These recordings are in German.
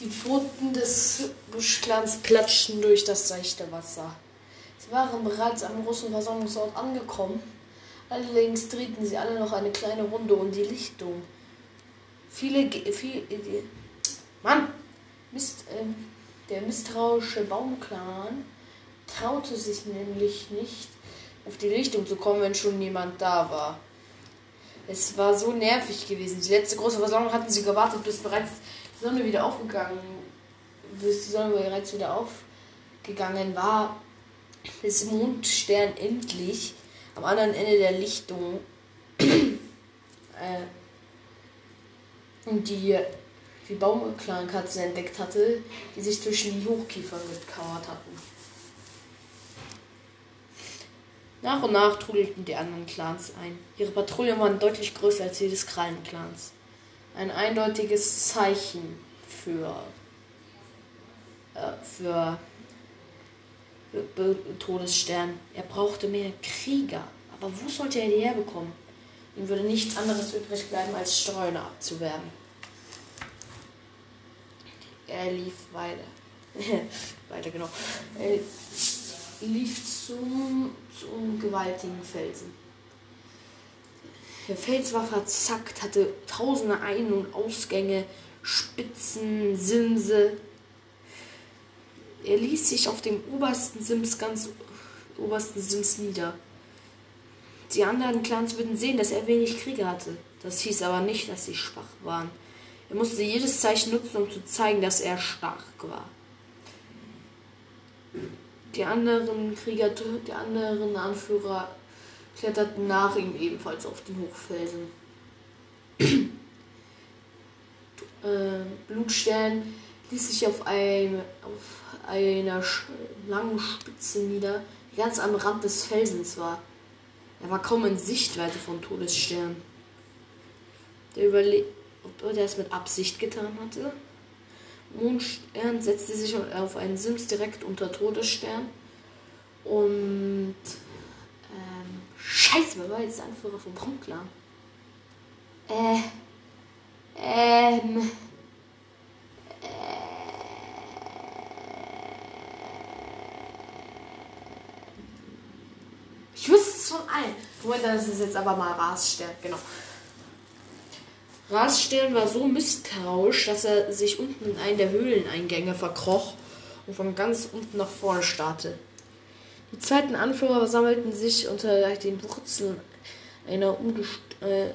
Die Pfoten des Buschclans platschten durch das seichte Wasser. Sie waren bereits am großen Versammlungsort angekommen. Allerdings drehten sie alle noch eine kleine Runde um die Lichtung. Viele, viele Mann, Mist, äh, der misstrauische Baumclan traute sich nämlich nicht, auf die Lichtung zu kommen, wenn schon jemand da war. Es war so nervig gewesen. Die letzte große Versammlung hatten sie gewartet, bis bereits Sonne wieder aufgegangen, bis die Sonne bereits wieder aufgegangen war, bis Mondstern endlich am anderen Ende der Lichtung äh, die die Baumklankatze entdeckt hatte, die sich zwischen die Hochkiefern gekauert hatten. Nach und nach trudelten die anderen Clans ein. Ihre Patrouillen waren deutlich größer als die des Krallenclans. Ein eindeutiges Zeichen für, äh, für Todesstern. Er brauchte mehr Krieger. Aber wo sollte er die herbekommen? Ihm würde nichts anderes übrig bleiben, als Streuner abzuwerben. Er lief weiter. weiter, genau. Er lief zum, zum gewaltigen Felsen. Der Fels war verzackt, hatte tausende Ein- und Ausgänge, Spitzen, Simse. Er ließ sich auf dem obersten Sims ganz obersten Sims nieder. Die anderen Clans würden sehen, dass er wenig Krieger hatte. Das hieß aber nicht, dass sie schwach waren. Er musste jedes Zeichen nutzen, um zu zeigen, dass er stark war. Die anderen Krieger, die anderen Anführer kletterten nach ihm ebenfalls auf den Hochfelsen. äh, Blutstern ließ sich auf, ein, auf einer langen Spitze nieder, die ganz am Rand des Felsens war. Er war kaum in Sichtweite von Todesstern. Der überle ob er es mit Absicht getan hatte. Mondstern setzte sich auf einen Sims direkt unter Todesstern. Und Scheiße, wer war jetzt der Anführer vom Baumclan? Äh, ähm, äh, ich wüsste es schon ein. Moment, das ist jetzt aber mal Rasstern, genau. Rasstern war so misstrauisch, dass er sich unten in einen der Höhleneingänge verkroch und von ganz unten nach vorne starrte. Die zweiten Anführer sammelten sich unter den Wurzeln einer äh,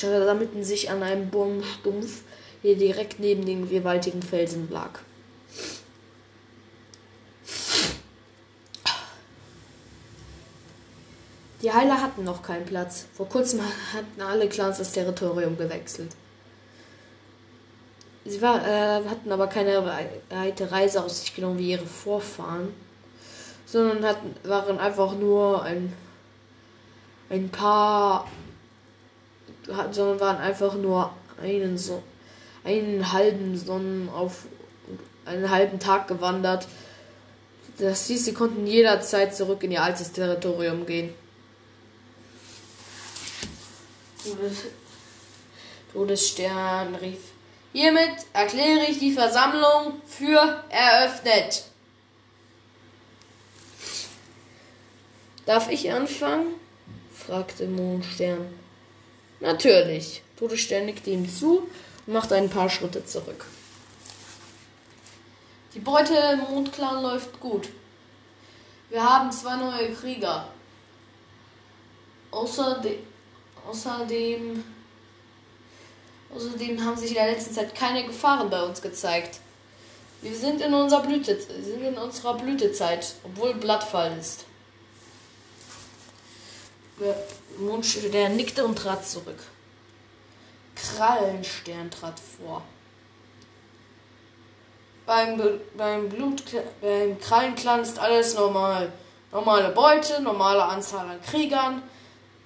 sammelten sich an einem Baumstumpf, der direkt neben den gewaltigen Felsen lag. Die Heiler hatten noch keinen Platz. Vor kurzem hatten alle Clans das Territorium gewechselt. Sie war, äh, hatten aber keine weite Reise auf sich genommen wie ihre Vorfahren, sondern hatten, waren einfach nur ein, ein paar, sondern waren einfach nur einen, so, einen halben Sonnen auf einen halben Tag gewandert. Das hieß, sie konnten jederzeit zurück in ihr altes Territorium gehen. Todesstern rief Hiermit erkläre ich die Versammlung für eröffnet. Darf ich anfangen? fragte Mondstern. Natürlich. Todesstern nickte ihm zu und machte ein paar Schritte zurück. Die Beute im Mondclan läuft gut. Wir haben zwei neue Krieger. Außerdem, außerdem Außerdem haben sich in der letzten Zeit keine Gefahren bei uns gezeigt. Wir sind in unserer Blüte, sind in unserer Blütezeit, obwohl Blattfall ist. Der nickte und trat zurück. Krallenstern trat vor. Beim, beim Blut, beim Krallenclan ist alles normal. Normale Beute, normale Anzahl an Kriegern,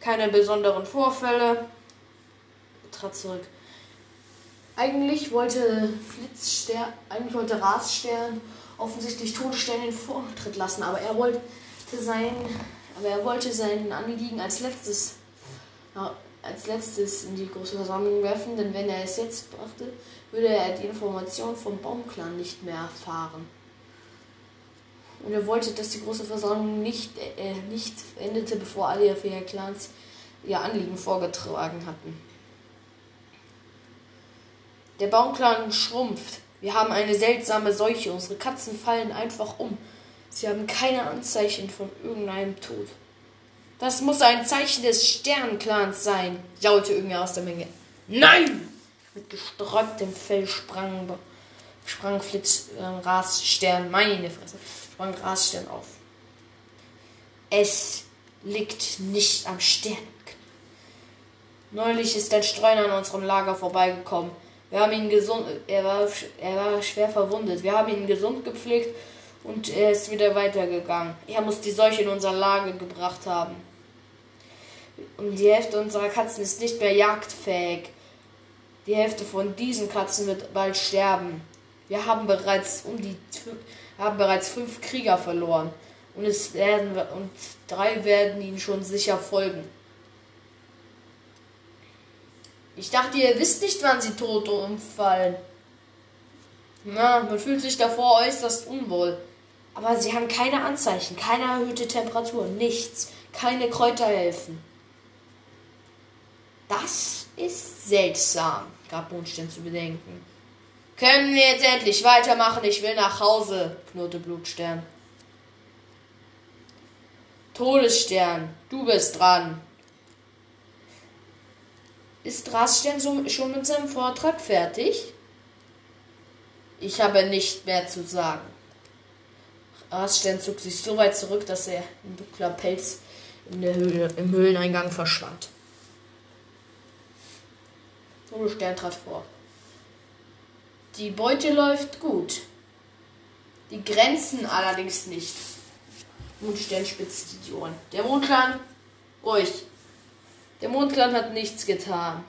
keine besonderen Vorfälle. Trat zurück. Eigentlich wollte Flitzstern, eigentlich wollte Rasstern offensichtlich Todesstern den Vortritt lassen, aber er wollte sein, aber er wollte sein Anliegen als letztes, als letztes in die große Versammlung werfen, denn wenn er es jetzt brachte, würde er die Information vom Baumclan nicht mehr erfahren. Und er wollte, dass die große Versammlung nicht, äh, nicht endete, bevor alle vier Clans ihr Anliegen vorgetragen hatten. Der Baumclan schrumpft. Wir haben eine seltsame Seuche. Unsere Katzen fallen einfach um. Sie haben keine Anzeichen von irgendeinem Tod. Das muss ein Zeichen des Sternclans sein, jaulte irgendwer aus der Menge. Nein! Mit gesträubtem Fell sprang, sprang Flitz äh, Rasstern, meine Fresse, sprang Rasstern auf. Es liegt nicht am Stern. Neulich ist ein Streuner an unserem Lager vorbeigekommen. Wir haben ihn gesund, er war, er war schwer verwundet. Wir haben ihn gesund gepflegt und er ist wieder weitergegangen. Er muss die Seuche in unser Lager gebracht haben. Und die Hälfte unserer Katzen ist nicht mehr jagdfähig. Die Hälfte von diesen Katzen wird bald sterben. Wir haben bereits um die haben bereits fünf Krieger verloren und es werden und drei werden ihnen schon sicher folgen. Ich dachte, ihr wisst nicht, wann sie tot umfallen. Na, man fühlt sich davor äußerst unwohl. Aber sie haben keine Anzeichen, keine erhöhte Temperatur, nichts, keine Kräuter helfen. Das ist seltsam, gab Mondstein zu bedenken. Können wir jetzt endlich weitermachen? Ich will nach Hause, knurrte Blutstern. Todesstern, du bist dran. Ist Rasstern schon mit seinem Vortrag fertig? Ich habe nicht mehr zu sagen. Rasstern zog sich so weit zurück, dass er in dunkler Pelz in der Höhle, im Höhleneingang verschwand. Todesstern trat vor. Die Beute läuft gut. Die Grenzen allerdings nicht. Mondstern spitzte die Ohren. Der Mondclan, ruhig. Der Mondclan hat nichts getan.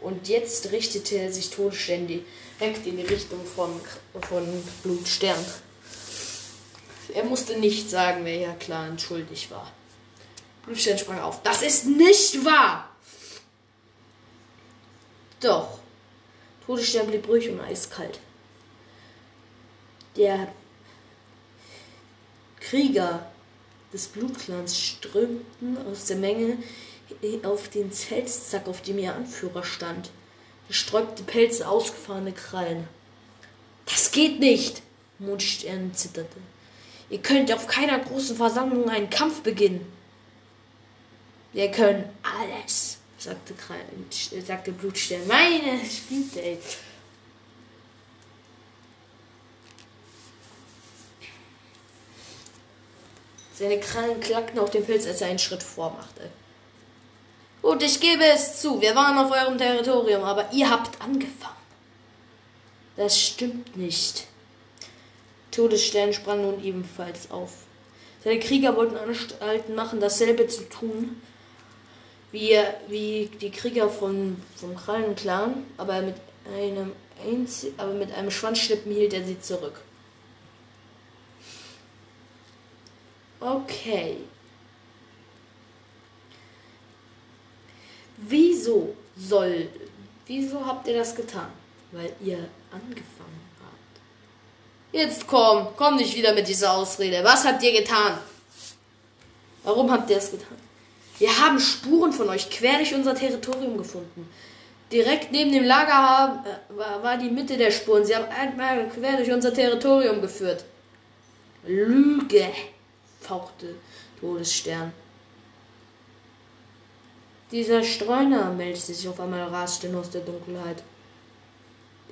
Und jetzt richtete er sich todständig direkt in die Richtung von, von Blutstern. Er musste nicht sagen, welcher Clan schuldig war. Blutstern sprang auf. Das ist nicht wahr! Doch. Todesstern blieb ruhig und eiskalt. Der Krieger des Blutclans strömten aus der Menge auf den Zeltsack, auf dem ihr Anführer stand. Gesträubte Pelze, ausgefahrene Krallen. Das geht nicht! Mondstern zitterte. Ihr könnt auf keiner großen Versammlung einen Kampf beginnen. Wir können alles, sagte, sagte Blutstern. Meine Spiele, ey. Seine Krallen klackten auf dem Pilz, als er einen Schritt vormachte. Gut, ich gebe es zu, wir waren auf eurem Territorium, aber ihr habt angefangen. Das stimmt nicht. Todesstern sprang nun ebenfalls auf. Seine Krieger wollten Anstalten machen, dasselbe zu tun, wie, wie die Krieger von, vom Krallenclan, aber mit einem Einzel aber mit einem Schwanzschnippen hielt er sie zurück. Okay. Wieso soll, wieso habt ihr das getan? Weil ihr angefangen habt. Jetzt komm, komm nicht wieder mit dieser Ausrede. Was habt ihr getan? Warum habt ihr es getan? Wir haben Spuren von euch quer durch unser Territorium gefunden. Direkt neben dem Lager äh, war die Mitte der Spuren. Sie haben einmal quer durch unser Territorium geführt. Lüge, fauchte Todesstern. Dieser Streuner meldete sich auf einmal rasend aus der Dunkelheit.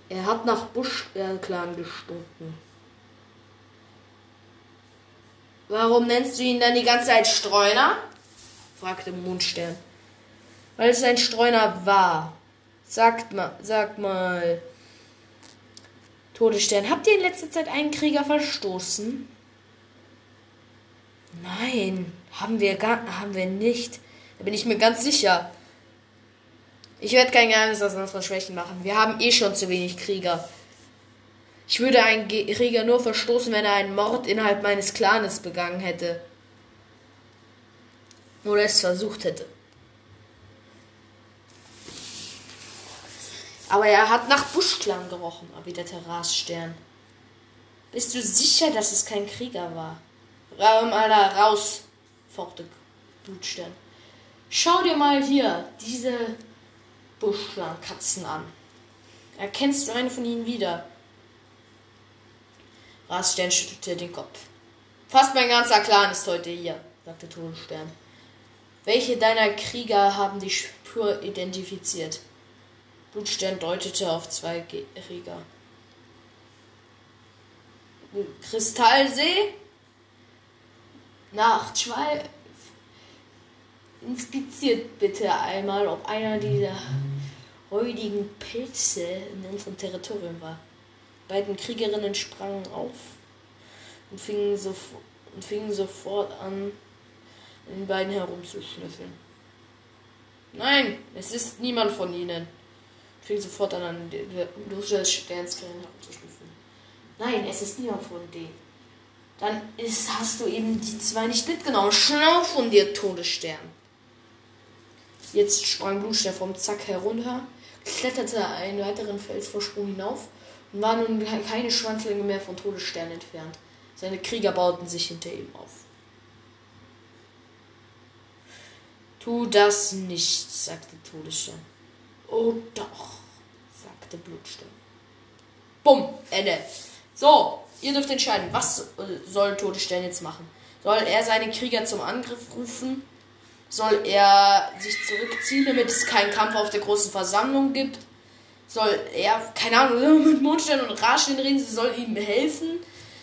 Er hat nach Buschclan gestunken. Warum nennst du ihn dann die ganze Zeit Streuner? fragte Mondstern. Weil es ein Streuner war. Sagt mal, sag mal. Todesstern, habt ihr in letzter Zeit einen Krieger verstoßen? Nein, haben wir gar, haben wir nicht. Da bin ich mir ganz sicher. Ich werde kein Geheimnis aus unseren Schwächen machen. Wir haben eh schon zu wenig Krieger. Ich würde einen Krieger nur verstoßen, wenn er einen Mord innerhalb meines Clanes begangen hätte. Oder es versucht hätte. Aber er hat nach Buschklang gerochen, erwiderte Rasstern. Bist du sicher, dass es kein Krieger war? Raum, Alter, raus, fauchte Blutstern. Schau dir mal hier diese Buschklang-Katzen an. Erkennst du eine von ihnen wieder? Rasstern schüttelte den Kopf. Fast mein ganzer Clan ist heute hier, sagte Todesstern. Welche deiner Krieger haben die Spur identifiziert? Blutstern deutete auf zwei Krieger. Kristallsee? Nachtschweif. Inspiziert bitte einmal, ob einer dieser räudigen Pilze in unserem Territorium war. Beiden Kriegerinnen sprangen auf und fingen, sof und fingen sofort an, in den beiden herumzuschnüffeln. Nein, es ist niemand von ihnen. Fing sofort an, an Lucius Sternscreen herumzuschnüffeln. Nein, es ist niemand von denen. Dann ist, hast du eben die zwei nicht mitgenommen. Schlau von dir, Todesstern. Jetzt sprang Blutstern vom Zack herunter, kletterte einen weiteren Felsvorsprung hinauf war nun keine Schwanzlänge mehr von Todesstern entfernt. Seine Krieger bauten sich hinter ihm auf. Tu das nicht, sagte Todesstern. Oh doch, sagte Blutstern. Bumm, Ende. So, ihr dürft entscheiden, was soll Todesstern jetzt machen? Soll er seine Krieger zum Angriff rufen? Soll er sich zurückziehen, damit es keinen Kampf auf der großen Versammlung gibt? Soll er, keine Ahnung, mit Mondstein und Raschin reden, sie soll ihm helfen?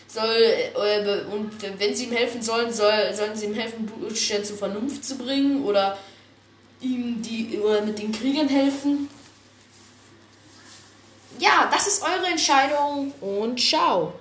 Soll, äh, und wenn sie ihm helfen sollen, soll, sollen sie ihm helfen, Blutstern zur Vernunft zu bringen? Oder ihm die, oder mit den Kriegern helfen? Ja, das ist eure Entscheidung und ciao.